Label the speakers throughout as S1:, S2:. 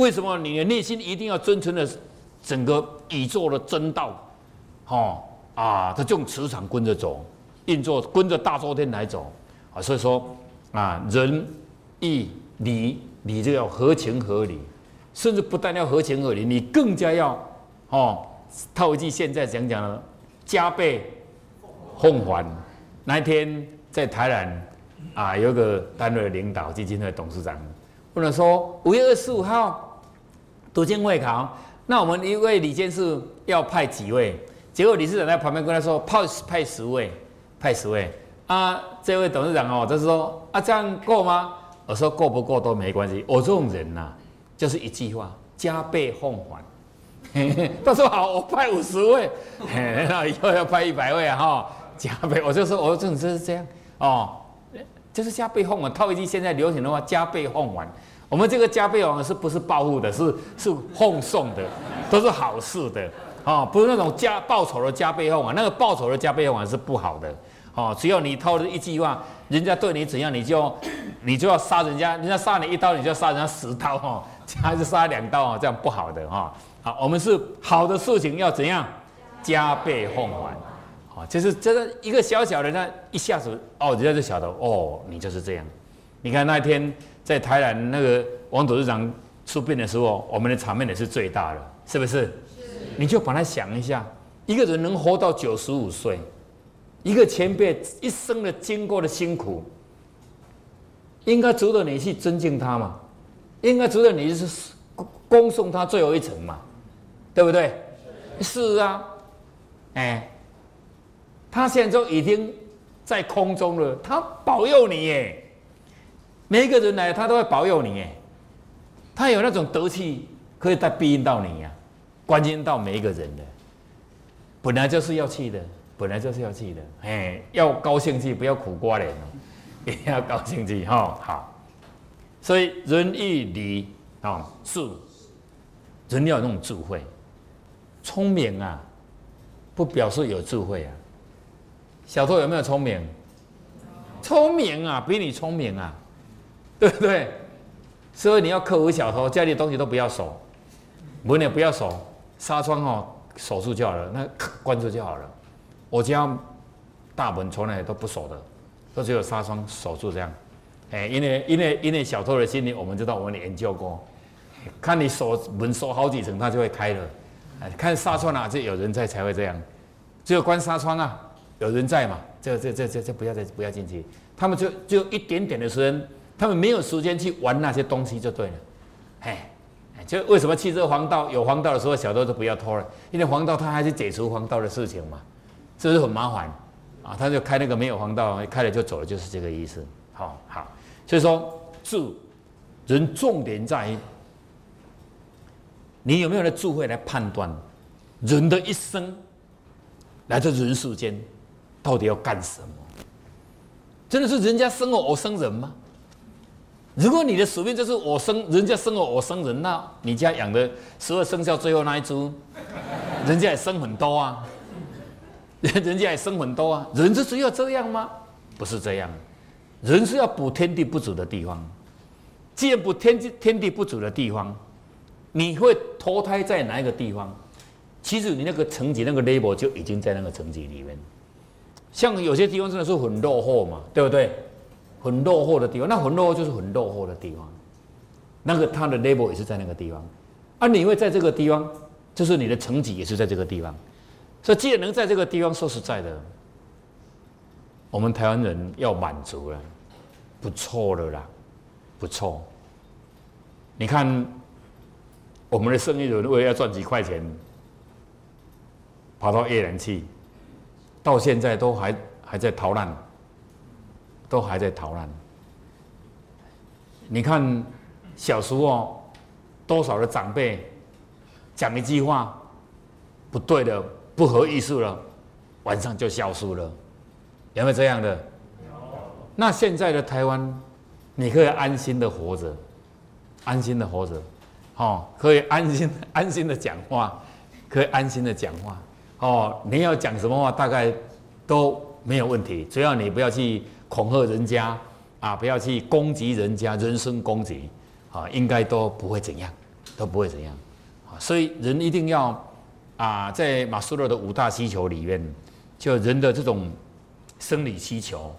S1: 为什么你的内心一定要遵循的整个宇宙的真道？哦啊，他这种磁场跟着走，运作跟着大周天来走啊。所以说啊，仁义礼礼就要合情合理，甚至不但要合情合理，你更加要哦，套一句现在讲讲的，加倍奉还。那一天在台南啊，有个单位的领导、基金会董事长，问了说：五月二十五号读经会考，那我们一位李监事要派几位？结果理事长在旁边跟他说：派派十位，派十位。啊，这位董事长哦，就是说啊，这样够吗？我说够不够都没关系。我这种人呐，就是一句话：加倍奉还。他说好，我派五十位，那以后要派一百位哈。加倍，我就说，我这种就是这样哦，就是加倍奉还。套一句现在流行的话，加倍奉还。我们这个加倍还是不是报复的，是是奉送的，都是好事的啊，不是那种加报仇的加倍奉还。那个报仇的加倍奉还是不好的哦。只要你偷了一句话，人家对你怎样，你就你就要杀人家，人家杀你一刀，你就要杀人家十刀哦，还是杀两刀啊？这样不好的哈。好，我们是好的事情要怎样加倍奉还。就是真的一个小小的那一下子哦，人家就晓得哦，你就是这样。你看那天在台南那个王董事长出殡的时候，我们的场面也是最大的，是不是？是。你就把它想一下，一个人能活到九十五岁，一个前辈一生的经过的辛苦，应该值得你去尊敬他嘛？应该值得你是恭送他最后一程嘛？对不对？是啊，哎。他现在都已经在空中了，他保佑你耶！每一个人来，他都会保佑你。他有那种德气，可以带庇荫到你呀，关心到每一个人的。本来就是要去的，本来就是要去的，哎，要高兴去，不要苦瓜脸哦，一定要高兴去哈。好，所以仁义礼啊，是人要有那种智慧，聪明啊，不表示有智慧啊。小偷有没有聪明？聪明啊，比你聪明啊，对不对？所以你要克服小偷，家里的东西都不要锁，门也不要锁，纱窗哦锁住就好了，那关住就好了。我家大门从来都不锁的，都只有纱窗锁住这样。哎，因为因为因为小偷的心理，我们知道我们研究过，看你锁门锁好几层，它就会开了。哎，看纱窗啊就有人在才会这样，只有关纱窗啊。有人在嘛？这这这这这不要再不要进去。他们就就一点点的时间，他们没有时间去玩那些东西就对了。哎，就为什么汽车黄道有黄道的时候，小偷都不要偷了？因为黄道他还是解除黄道的事情嘛，这是很麻烦啊。他就开那个没有黄道，开了就走了，就是这个意思。好好，所以说住人重点在于你有没有那智慧来判断人的一生来自人世间。到底要干什么？真的是人家生我，我生人吗？如果你的使命就是我生人家生我，我生人，那你家养的十二生肖最后那一株，人家也生很多啊，人家也生很多啊。人就是要这样吗？不是这样，人是要补天地不足的地方。既然补天地天地不足的地方，你会投胎在哪一个地方？其实你那个层级、那个 label 就已经在那个层级里面。像有些地方真的是很落后嘛，对不对？很落后的地方，那很落后就是很落后的地方。那个它的 level 也是在那个地方，啊，你会在这个地方，就是你的成绩也是在这个地方。所以既然能在这个地方，说实在的，我们台湾人要满足了，不错了啦，不错。你看，我们的生意人为了要赚几块钱，跑到越南去。到现在都还还在逃难，都还在逃难。你看小时候多少的长辈讲一句话不对的、不合意思了，晚上就消失了，有没有这样的？那现在的台湾，你可以安心的活着，安心的活着，哦，可以安心安心的讲话，可以安心的讲话。哦，你要讲什么话，大概都没有问题，只要你不要去恐吓人家啊，不要去攻击人家，人身攻击啊，应该都不会怎样，都不会怎样啊。所以人一定要啊，在马斯洛的五大需求里面，就人的这种生理需求，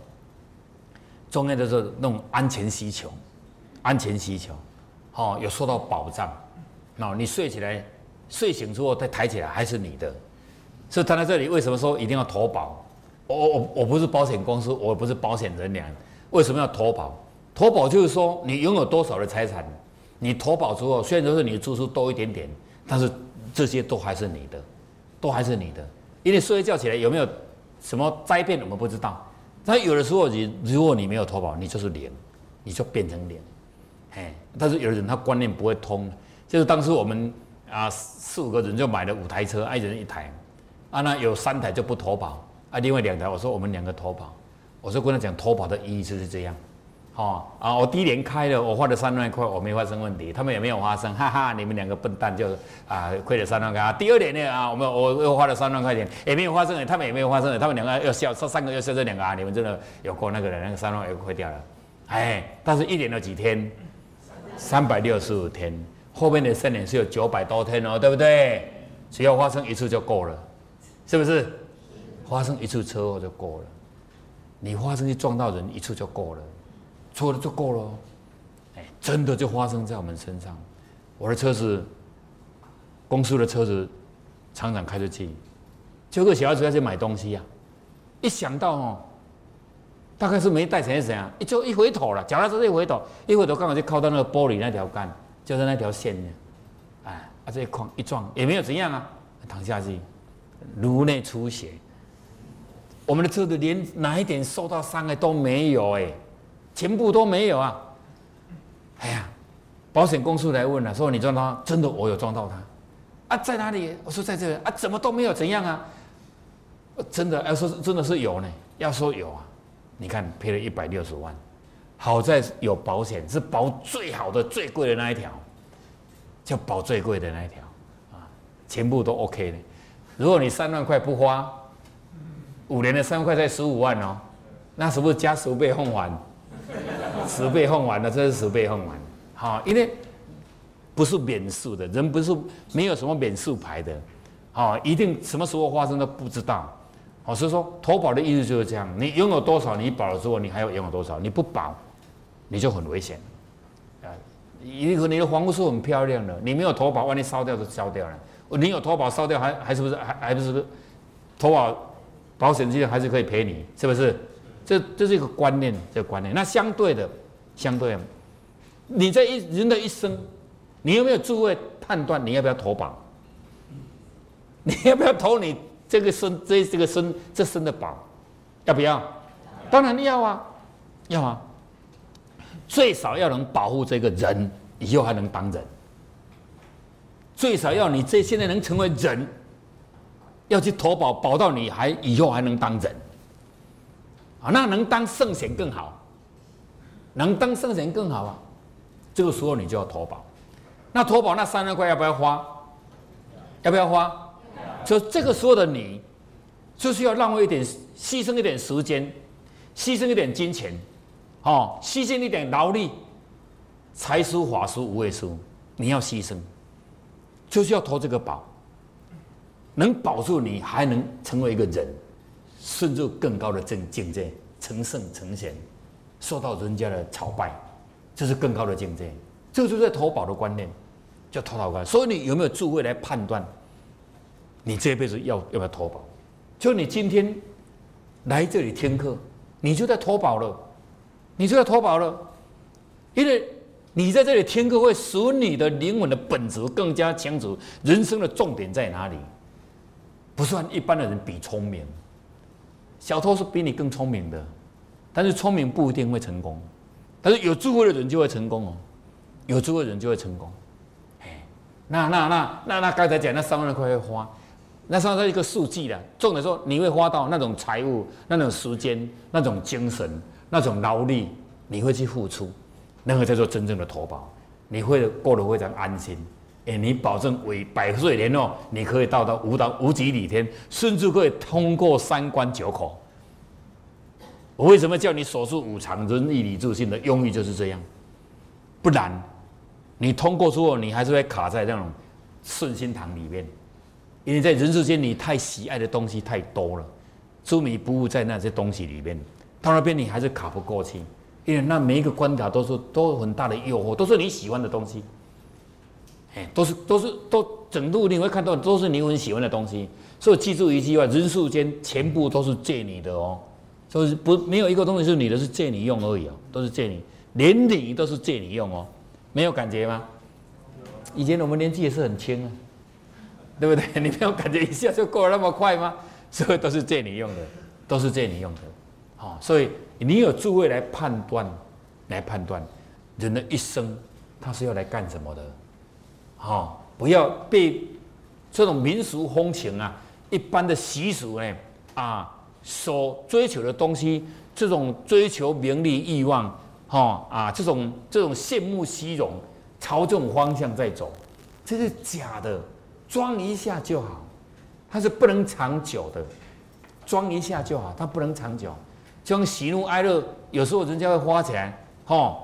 S1: 重要的是那种安全需求，安全需求，好有受到保障。那你睡起来，睡醒之后再抬起来还是你的。所以谈到这里，为什么说一定要投保？我我我不是保险公司，我不是保险人员，为什么要投保？投保就是说你拥有多少的财产，你投保之后，虽然说是你支出多一点点。但是这些都还是你的，都还是你的，因为睡觉起来有没有什么灾变，我们不知道。但有的时候你如果你没有投保，你就是零，你就变成零。哎，但是有的人他观念不会通，就是当时我们啊四五个人就买了五台车，一人一台，啊那有三台就不投保，啊另外两台我说我们两个投保，我说跟他讲投保的意义就是这样。哦啊！我第一年开了，我花了三万块，我没发生问题，他们也没有发生，哈哈！你们两个笨蛋就啊亏了三万块啊！第二年呢啊，我们我又花了三万块钱，也没有发生，他们也没有发生，他们两个要笑，这三个要笑这两个啊！你们真的有过那个人，那个三万又亏掉了，哎！但是一年有几天？三百六十五天，后面的三年是有九百多天哦，对不对？只要发生一次就够了，是不是？发生一次车祸就够了，你发生去撞到人一次就够了。错了就够了，哎，真的就发生在我们身上。我的车子，公司的车子，厂长开着去，就个小孩子要去买东西呀，一想到哦，大概是没带钱是怎样，一就一回头了，脚踏车一回头，一回头刚好就靠到那个玻璃那条杆，就是那条线呢，哎，啊这一撞一撞也没有怎样啊，躺下去，颅内出血，我们的车子连哪一点受到伤害都没有哎。全部都没有啊！哎呀，保险公司来问了，说你撞到，真的我有撞到他，啊，在哪里？我说在这里啊，怎么都没有怎样啊？真的要说真的是有呢，要说有啊，你看赔了一百六十万，好在有保险，是保最好的、最贵的那一条，就保最贵的那一条啊，全部都 OK 的。如果你三万块不花，五年的三万块才十五万哦，那是不是加十倍奉还？十倍奉还的，这是十倍奉还，好，因为不是免数的，人不是没有什么免数牌的，好，一定什么时候发生都不知道，好，所以说投保的意思就是这样，你拥有多少，你保了之后，你还要拥有多少，你不保，你就很危险，啊，你你的房屋是很漂亮的，你没有投保，万一烧掉就烧掉了，你有投保烧掉还还是不是还还不是投保保险金还是可以赔你，是不是？这这是一个观念，这个观念。那相对的，相对，你这一人的一生，你有没有智慧判断你要不要投保？你要不要投你这个生这这个生这生的保？要不要？当然要啊，要啊。最少要能保护这个人，以后还能当人。最少要你这现在能成为人，要去投保，保到你还以后还能当人。啊，那能当圣贤更好，能当圣贤更好啊！这个时候你就要投保，那投保那三万块要不要花？要不要花？就这个时候的你，就是要浪费一点，牺牲一点时间，牺牲一点金钱，哦，牺牲一点劳力，财书法书无畏书，你要牺牲，就是要投这个保，能保住你，还能成为一个人。顺入更高的境界，成圣成贤，受到人家的朝拜，这是更高的境界。这就是投保的观念，叫投保观。所以你有没有智慧来判断，你这辈子要要不要投保？就你今天来这里听课，你就在投保了，你就在投保了，因为你在这里听课会使你的灵魂的本质更加清楚，人生的重点在哪里？不算一般的人比聪明。小偷是比你更聪明的，但是聪明不一定会成功，但是有智慧的人就会成功哦，有智慧的人就会成功。哎，那那那那那刚才讲那三万块会花，那算是一个数据了。重点说你会花到那种财务、那种时间、那种精神、那种劳力，你会去付出，那个叫做真正的投保，你会过得非常安心。哎，你保证为百岁年哦，你可以到达无到无极里天，甚至可以通过三关九口。我为什么叫你守住五常、仁义礼智信的用意就是这样？不然，你通过之后，你还是会卡在那种顺心堂里面，因为在人世间你太喜爱的东西太多了，执迷不悟在那些东西里面，到那边你还是卡不过去，因为那每一个关卡都是都有很大的诱惑，都是你喜欢的东西，哎，都是都是都整路你会看到都是你很喜欢的东西，所以记住一句话：人世间全部都是借你的哦，就是不没有一个东西是你的，是借你用而已哦，都是借你，连你都是借你用哦。没有感觉吗？以前我们年纪也是很轻啊，对不对？你没有感觉一下就过了那么快吗？所以都是借你用的，都是借你用的。好，所以你有智慧来判断，来判断人的一生他是要来干什么的。好，不要被这种民俗风情啊、一般的习俗呢啊所追求的东西，这种追求名利欲望。哈啊，这种这种羡慕虚荣，朝这种方向在走，这是假的，装一下就好，它是不能长久的，装一下就好，它不能长久。就像喜怒哀乐，有时候人家会花钱，哈，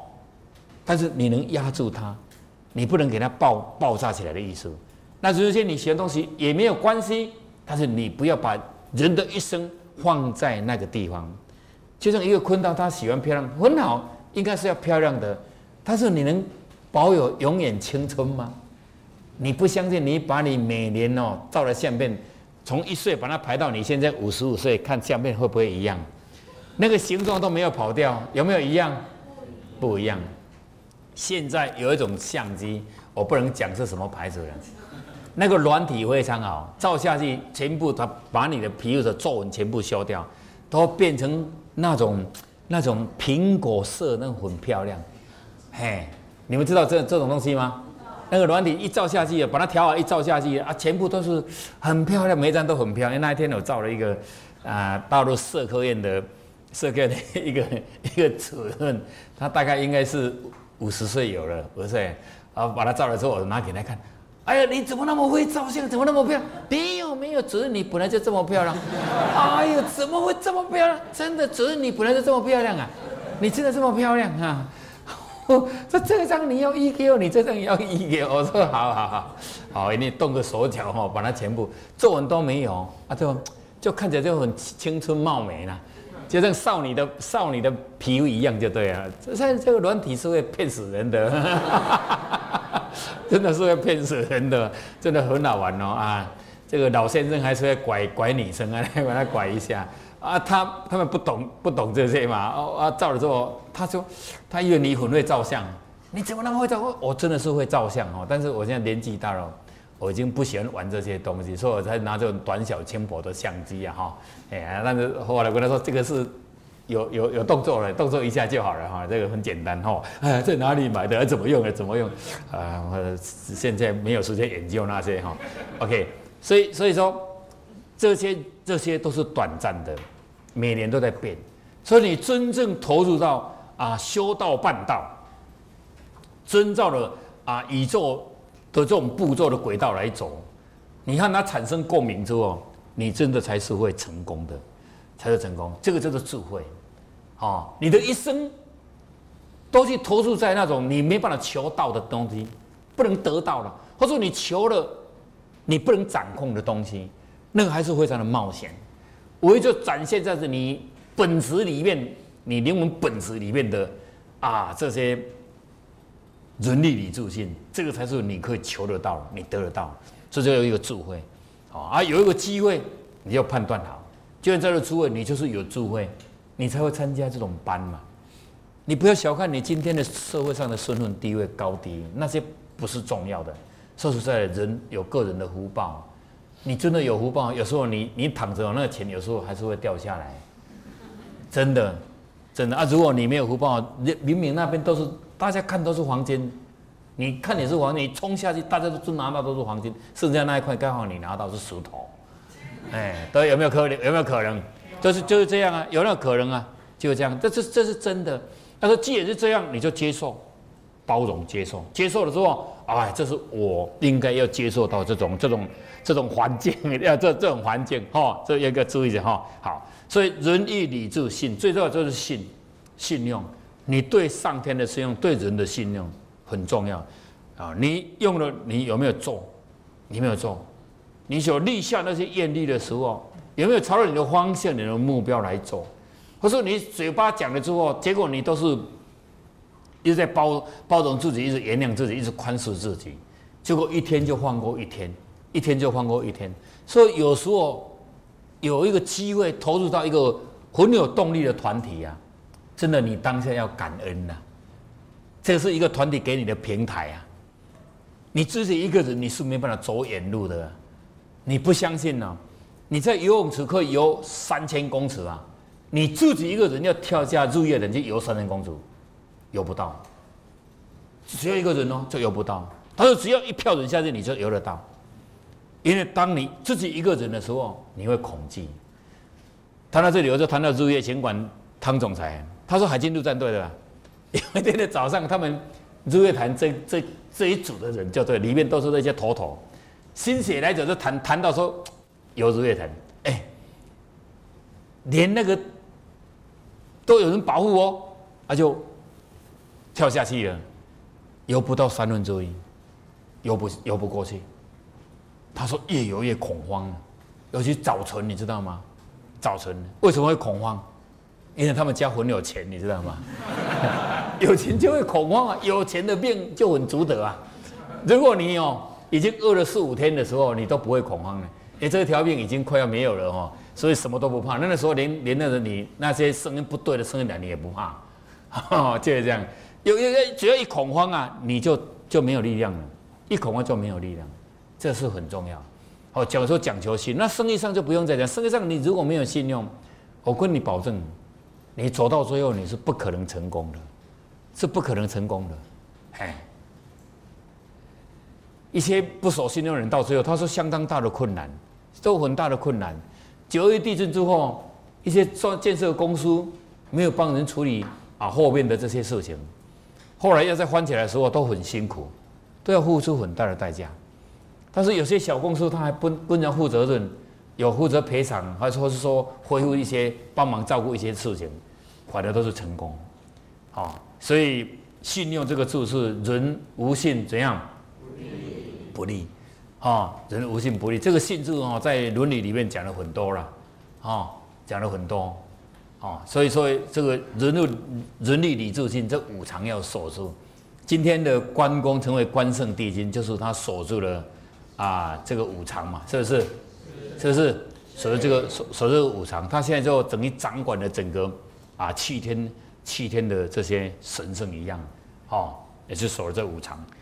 S1: 但是你能压住它，你不能给它爆爆炸起来的意思。那这些你喜欢东西也没有关系，但是你不要把人的一生放在那个地方。就像一个坤道，他喜欢漂亮，很好。应该是要漂亮的，但是你能保有永远青春吗？你不相信？你把你每年哦照的相片，从一岁把它排到你现在五十五岁，看相片会不会一样？那个形状都没有跑掉，有没有一样？不一样。现在有一种相机，我不能讲是什么牌子的，那个软体非常好，照下去全部它把你的皮肤的皱纹全部消掉，都变成那种。那种苹果色，那很漂亮，嘿，你们知道这这种东西吗？那个软体一照下去，把它调好一照下去啊，全部都是很漂亮，每一张都很漂亮。那一天我照了一个啊，大陆社科院的社科院的一个一个主任，他大概应该是五十岁有了，五十岁，然后把他照了之后，我拿给他看。哎呀，你怎么那么会照相？怎么那么漂亮？没有没有，只是你本来就这么漂亮。哎呀，怎么会这么漂亮？真的，只是你本来就这么漂亮啊！你真的这么漂亮啊！我 说这张你要一给我，你这张也要一给我。我说好好好，好，你动个手脚哈，把它全部皱纹都没有啊，就就看起来就很青春貌美了，就像少女的少女的皮肤一样就对了。这这个软体是会骗死人的。真的是会骗死人的，真的很好玩哦啊！这个老先生还是会拐拐女生啊，把他拐一下啊。他他们不懂不懂这些嘛哦啊，照了之后，他说他以为你很会照相，你怎么那么会照？我真的是会照相哦，但是我现在年纪大了，我已经不喜欢玩这些东西，所以我才拿这种短小轻薄的相机啊哈。哎呀，但是后来跟他说这个是。有有有动作了，动作一下就好了哈，这个很简单哈。哎，在哪里买的？怎么用的？怎么用？啊，现在没有时间研究那些哈。OK，所以所以说这些这些都是短暂的，每年都在变。所以你真正投入到啊修道办道，遵照了啊宇宙的这种步骤的轨道来走，你看它产生共鸣之后，你真的才是会成功的，才是成功。这个叫做智慧。哦，你的一生都去投注在那种你没办法求到的东西，不能得到了，或者你求了你不能掌控的东西，那个还是非常的冒险。我就展现在是你本质里面，你灵魂本质里面的啊这些人力理智性，这个才是你可以求得到，你得得到，这就有一个智慧。好啊，有一个机会，你要判断好，就像这个智慧，你就是有智慧。你才会参加这种班嘛？你不要小看你今天的社会上的身份地位高低，那些不是重要的。说实在的，人有个人的福报，你真的有福报，有时候你你躺着那个钱，有时候还是会掉下来。真的，真的啊！如果你没有福报，明明那边都是 大家看都是黄金，你看你是黄金，你冲下去，大家都都拿到都是黄金，剩下那一块刚好你拿到是石头。哎，对，有没有可能？有没有可能？就是就是这样啊，有没有可能啊，就是这样，这这这是真的。他说既然是这样，你就接受、包容、接受，接受了之后，哎，这是我应该要接受到这种这种这种环境，要这这种环境哈，这一个注意一下哈。好，所以仁义礼智信，最重要就是信，信用。你对上天的信用，对人的信用很重要。啊，你用了，你有没有做？你没有做，你所立下那些愿力的时候，有没有朝着你的方向、你的目标来做？或者你嘴巴讲了之后，结果你都是一直在包包容自己，一直原谅自己，一直宽恕自己，结果一天就放过一天，一天就放过一天。所以有时候有一个机会投入到一个很有动力的团体啊，真的你当下要感恩呐，这是一个团体给你的平台啊。你自己一个人你是没办法走远路的，你不相信呢？你在游泳池可以游三千公尺啊，你自己一个人要跳下入夜人去游三千公尺，游不到。只要一个人哦，就游不到。他说只要一票人下去，你就游得到。因为当你自己一个人的时候，你会恐惧。谈到这里，我就谈到日月钱管汤总裁，他说海军陆战队的啦，有一天的早上，他们日月潭这这这一组的人，就对，里面都是那些头头，心血来潮就谈谈到说游日月潭，哎，连那个都有人保护哦，他就跳下去了，游不到三分之一，游不游不过去。他说越游越恐慌，尤其早晨，你知道吗？早晨为什么会恐慌？因为他们家很有钱，你知道吗？有钱就会恐慌啊，有钱的病就很足得啊。如果你哦已经饿了四五天的时候，你都不会恐慌了，为这条病已经快要没有了哦，所以什么都不怕。那个时候连连那个你那些声音不对的声音来你也不怕，就是这样。有有只要一恐慌啊，你就就没有力量了，一恐慌就没有力量。这是很重要，哦，讲说讲求信，那生意上就不用再讲。生意上你如果没有信用，我跟你保证，你走到最后你是不可能成功的，是不可能成功的。哎，一些不守信用的人到最后，他说相当大的困难，都很大的困难。九一地震之后，一些做建设公司没有帮人处理啊后面的这些事情，后来要再翻起来的时候都很辛苦，都要付出很大的代价。但是有些小公司他还不不能负责任，有负责赔偿，还是或是说恢复一些帮忙照顾一些事情，反正都是成功，好，所以信用这个字是人无信怎样？不利，不利，啊，人无信不利。这个信字哦，在伦理里面讲了很多了，啊，讲了很多，啊，所以说这个人物人力礼智信这五常要守住。今天的关公成为关圣帝君，就是他守住了。啊，这个五常嘛，是不是？是不是？守着这个守守着五常，他现在就等于掌管了整个啊七天七天的这些神圣一样，哦，也是守着这五常。